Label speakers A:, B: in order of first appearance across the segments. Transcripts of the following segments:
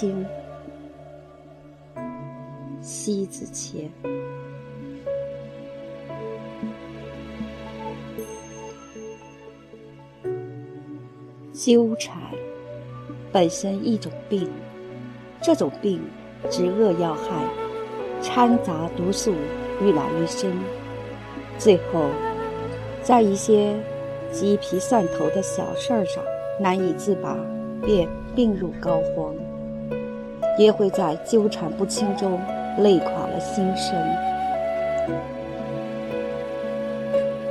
A: 清。西子切。纠缠本身一种病，这种病植恶要害，掺杂毒素愈来愈深，最后在一些鸡皮蒜头的小事儿上难以自拔，便病入膏肓，也会在纠缠不清中累垮了心神。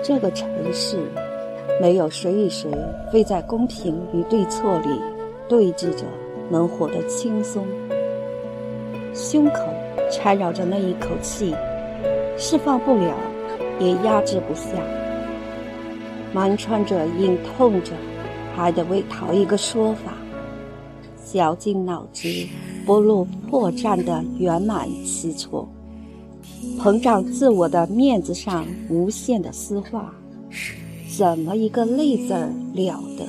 A: 这个城市。没有谁与谁非在公平与对错里对峙着能活得轻松，胸口缠绕着那一口气，释放不了，也压制不下，瞒穿着，隐痛着，还得为讨一个说法，绞尽脑汁不露破绽的圆满起错，膨胀自我的面子上无限的丝画。怎么一个累字儿了得？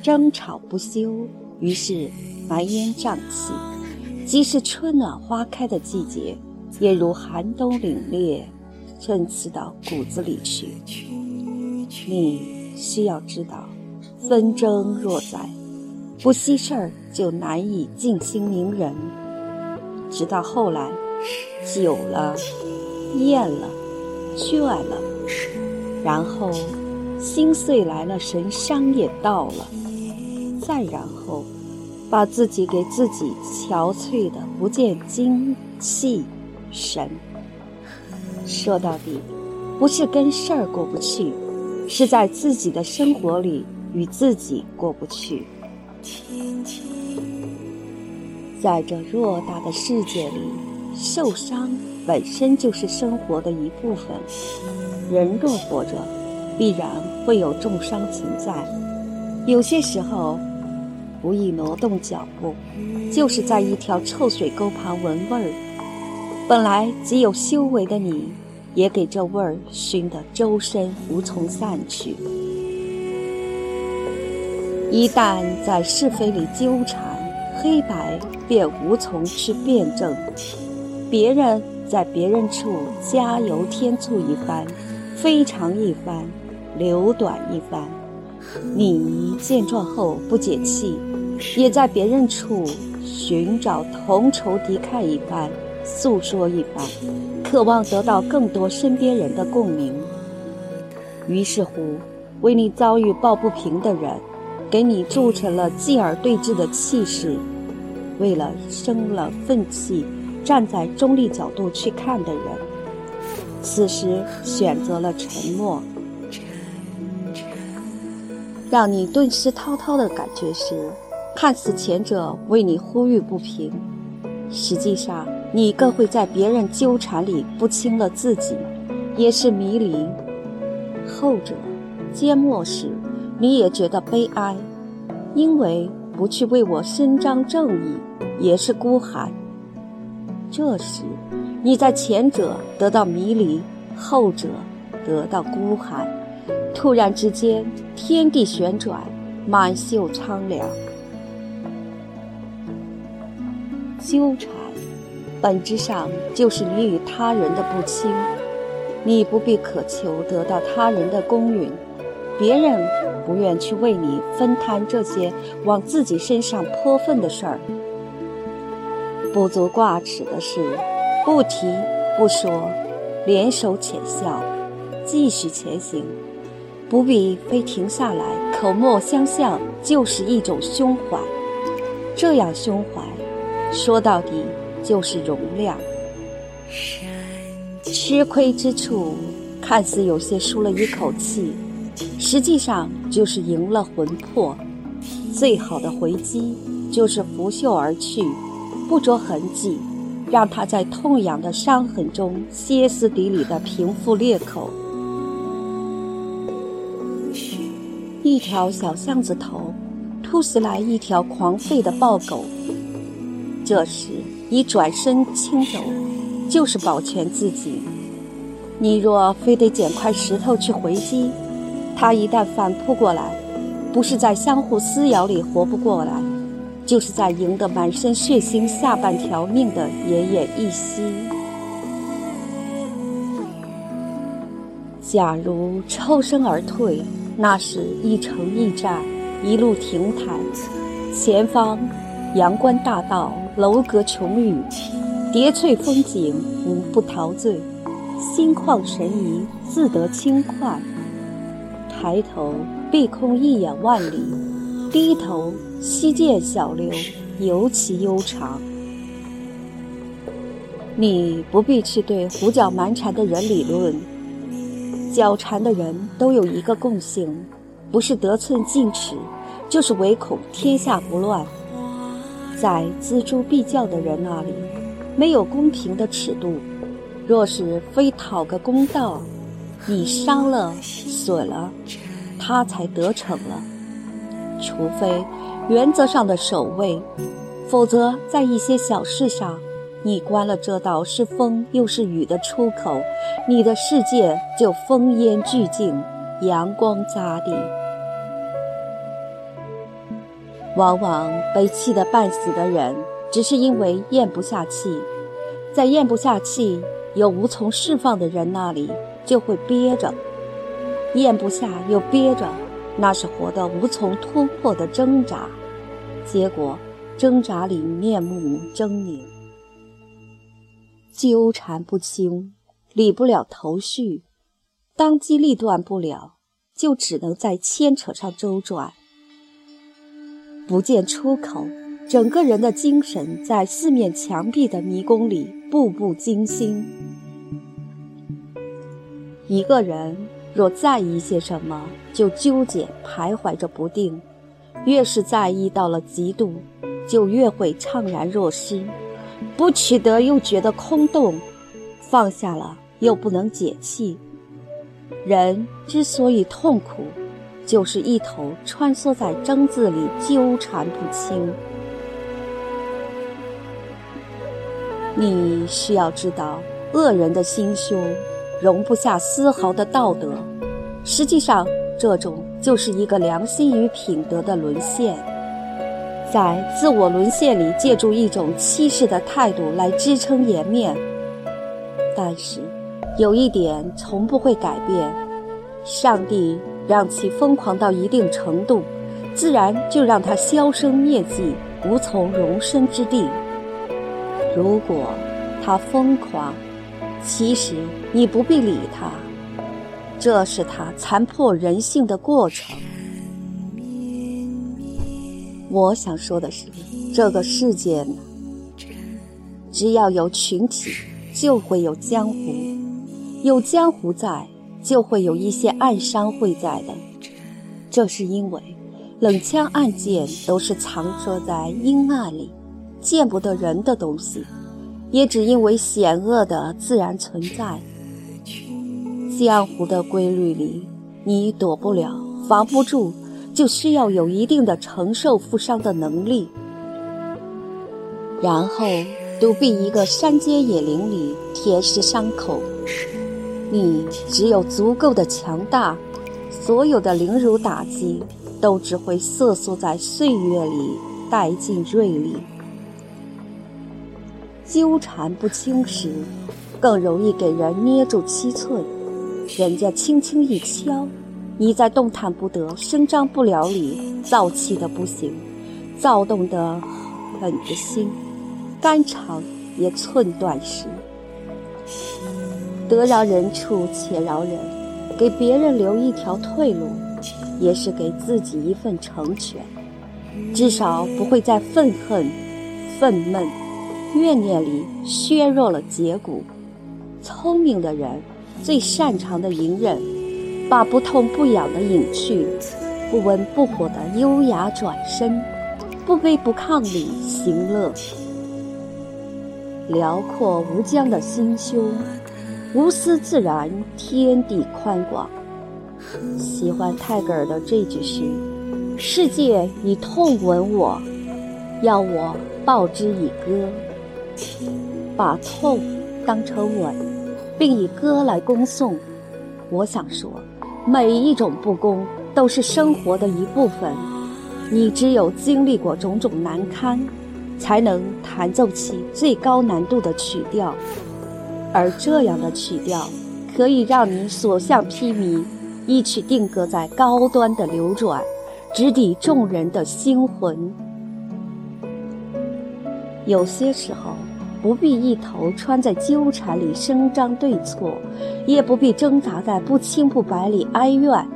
A: 争吵不休，于是埋烟瘴气。即使春暖花开的季节，也如寒冬凛冽，针刺到骨子里去。你需要知道，纷争若在，不息事儿就难以静心凝人。直到后来，久了，厌了。倦了，然后心碎来了，神伤也到了，再然后，把自己给自己憔悴的不见精气神。说到底，不是跟事儿过不去，是在自己的生活里与自己过不去。在这偌大的世界里，受伤。本身就是生活的一部分。人若活着，必然会有重伤存在。有些时候，不易挪动脚步，就是在一条臭水沟旁闻味儿。本来极有修为的你，也给这味儿熏得周身无从散去。一旦在是非里纠缠，黑白便无从去辩证。别人。在别人处加油添醋一番，非常一番，留短一番。你见状后不解气，也在别人处寻找同仇敌忾一番，诉说一番，渴望得到更多身边人的共鸣。于是乎，为你遭遇抱不平的人，给你铸成了继而对峙的气势。为了生了愤气。站在中立角度去看的人，此时选择了沉默。让你顿时滔滔的感觉是，看似前者为你呼吁不平，实际上你更会在别人纠缠里不清了自己，也是迷离。后者缄默时，你也觉得悲哀，因为不去为我伸张正义，也是孤寒。这时，你在前者得到迷离，后者得到孤寒。突然之间，天地旋转，满袖苍凉。纠缠，本质上就是你与他人的不亲。你不必渴求得到他人的公允，别人不愿去为你分摊这些往自己身上泼粪的事儿。不足挂齿的是，不提不说，联手浅笑，继续前行，不必非停下来，口沫相向，就是一种胸怀。这样胸怀，说到底就是容量。吃亏之处，看似有些舒了一口气，实际上就是赢了魂魄。最好的回击，就是拂袖而去。不着痕迹，让他在痛痒的伤痕中歇斯底里的平复裂口。一条小巷子头，突袭来一条狂吠的暴狗。这时，你转身轻走，就是保全自己。你若非得捡块石头去回击，他一旦反扑过来，不是在相互撕咬里活不过来，就是在赢得满身血腥下半条命的奄奄一息。假如抽身而退，那是一城一寨，一路亭台，前方阳关大道，楼阁琼宇，叠翠风景，无不陶醉，心旷神怡，自得轻快。抬头碧空一眼万里，低头溪涧小流，尤其悠长。你不必去对胡搅蛮缠的人理论。狡缠的人都有一个共性，不是得寸进尺，就是唯恐天下不乱。在锱铢必较的人那里，没有公平的尺度。若是非讨个公道，你伤了、损了，他才得逞了。除非原则上的守卫，否则在一些小事上。你关了这道是风又是雨的出口，你的世界就风烟俱净，阳光扎地。往往被气得半死的人，只是因为咽不下气，在咽不下气又无从释放的人那里，就会憋着，咽不下又憋着，那是活得无从突破的挣扎，结果挣扎里面目狰狞。纠缠不清，理不了头绪，当机立断不了，就只能在牵扯上周转，不见出口。整个人的精神在四面墙壁的迷宫里步步惊心。一个人若在意些什么，就纠结徘徊着不定，越是在意到了极度，就越会怅然若失。不取得又觉得空洞，放下了又不能解气。人之所以痛苦，就是一头穿梭在争字里纠缠不清。你需要知道，恶人的心胸容不下丝毫的道德。实际上，这种就是一个良心与品德的沦陷。在自我沦陷里，借助一种欺世的态度来支撑颜面。但是，有一点从不会改变：上帝让其疯狂到一定程度，自然就让他销声灭迹，无从容身之地。如果他疯狂，其实你不必理他，这是他残破人性的过程。我想说的是，这个世界呢，只要有群体，就会有江湖；有江湖在，就会有一些暗商会在的。这是因为，冷枪暗箭都是藏着在阴暗里，见不得人的东西，也只因为险恶的自然存在。江湖的规律里，你躲不了，防不住。就需要有一定的承受负伤的能力，然后躲避一个山间野林里舔舐伤口。你只有足够的强大，所有的凌辱打击都只会瑟缩在岁月里殆尽锐利。纠缠不清时，更容易给人捏住七寸，人家轻轻一敲。你在动弹不得、声张不了里，躁气的不行，躁动的很的心，肝肠也寸断时。得饶人处且饶人，给别人留一条退路，也是给自己一份成全。至少不会再愤恨、愤懑、怨念里削弱了节骨。聪明的人最擅长的隐忍。把不痛不痒的隐去，不温不火的优雅转身，不卑不亢里行乐。辽阔无疆的心胸，无私自然，天地宽广。喜欢泰戈尔的这句诗：“世界以痛吻我，要我报之以歌。”把痛当成吻，并以歌来恭送。我想说。每一种不公都。都是生活的一部分。你只有经历过种种难堪，才能弹奏起最高难度的曲调，而这样的曲调可以让你所向披靡，一曲定格在高端的流转，直抵众人的心魂。有些时候。不必一头穿在纠缠里声张对错，也不必挣扎在不清不白里哀怨。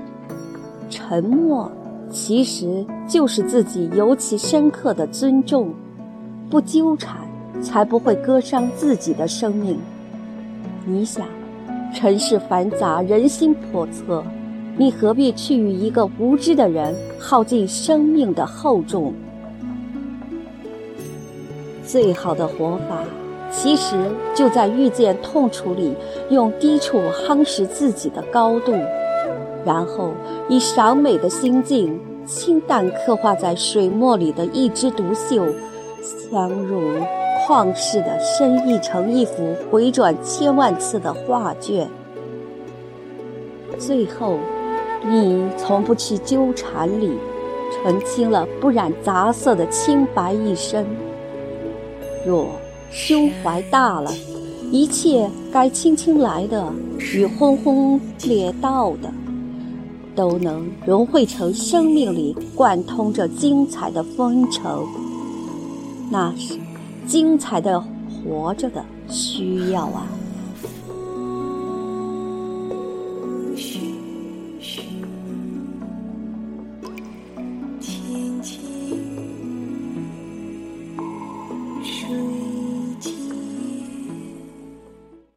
A: 沉默其实就是自己尤其深刻的尊重。不纠缠，才不会割伤自己的生命。你想，尘世繁杂，人心叵测，你何必去与一个无知的人耗尽生命的厚重？最好的活法，其实就在遇见痛楚里，用低处夯实自己的高度，然后以赏美的心境，清淡刻画在水墨里的一枝独秀，相如旷世的深意成一幅回转千万次的画卷。最后，你从不去纠缠里，澄清了不染杂色的清白一生。若胸怀大了，一切该轻轻来的与轰轰烈到的，都能融汇成生命里贯通着精彩的风尘。那是精彩的活着的需要啊！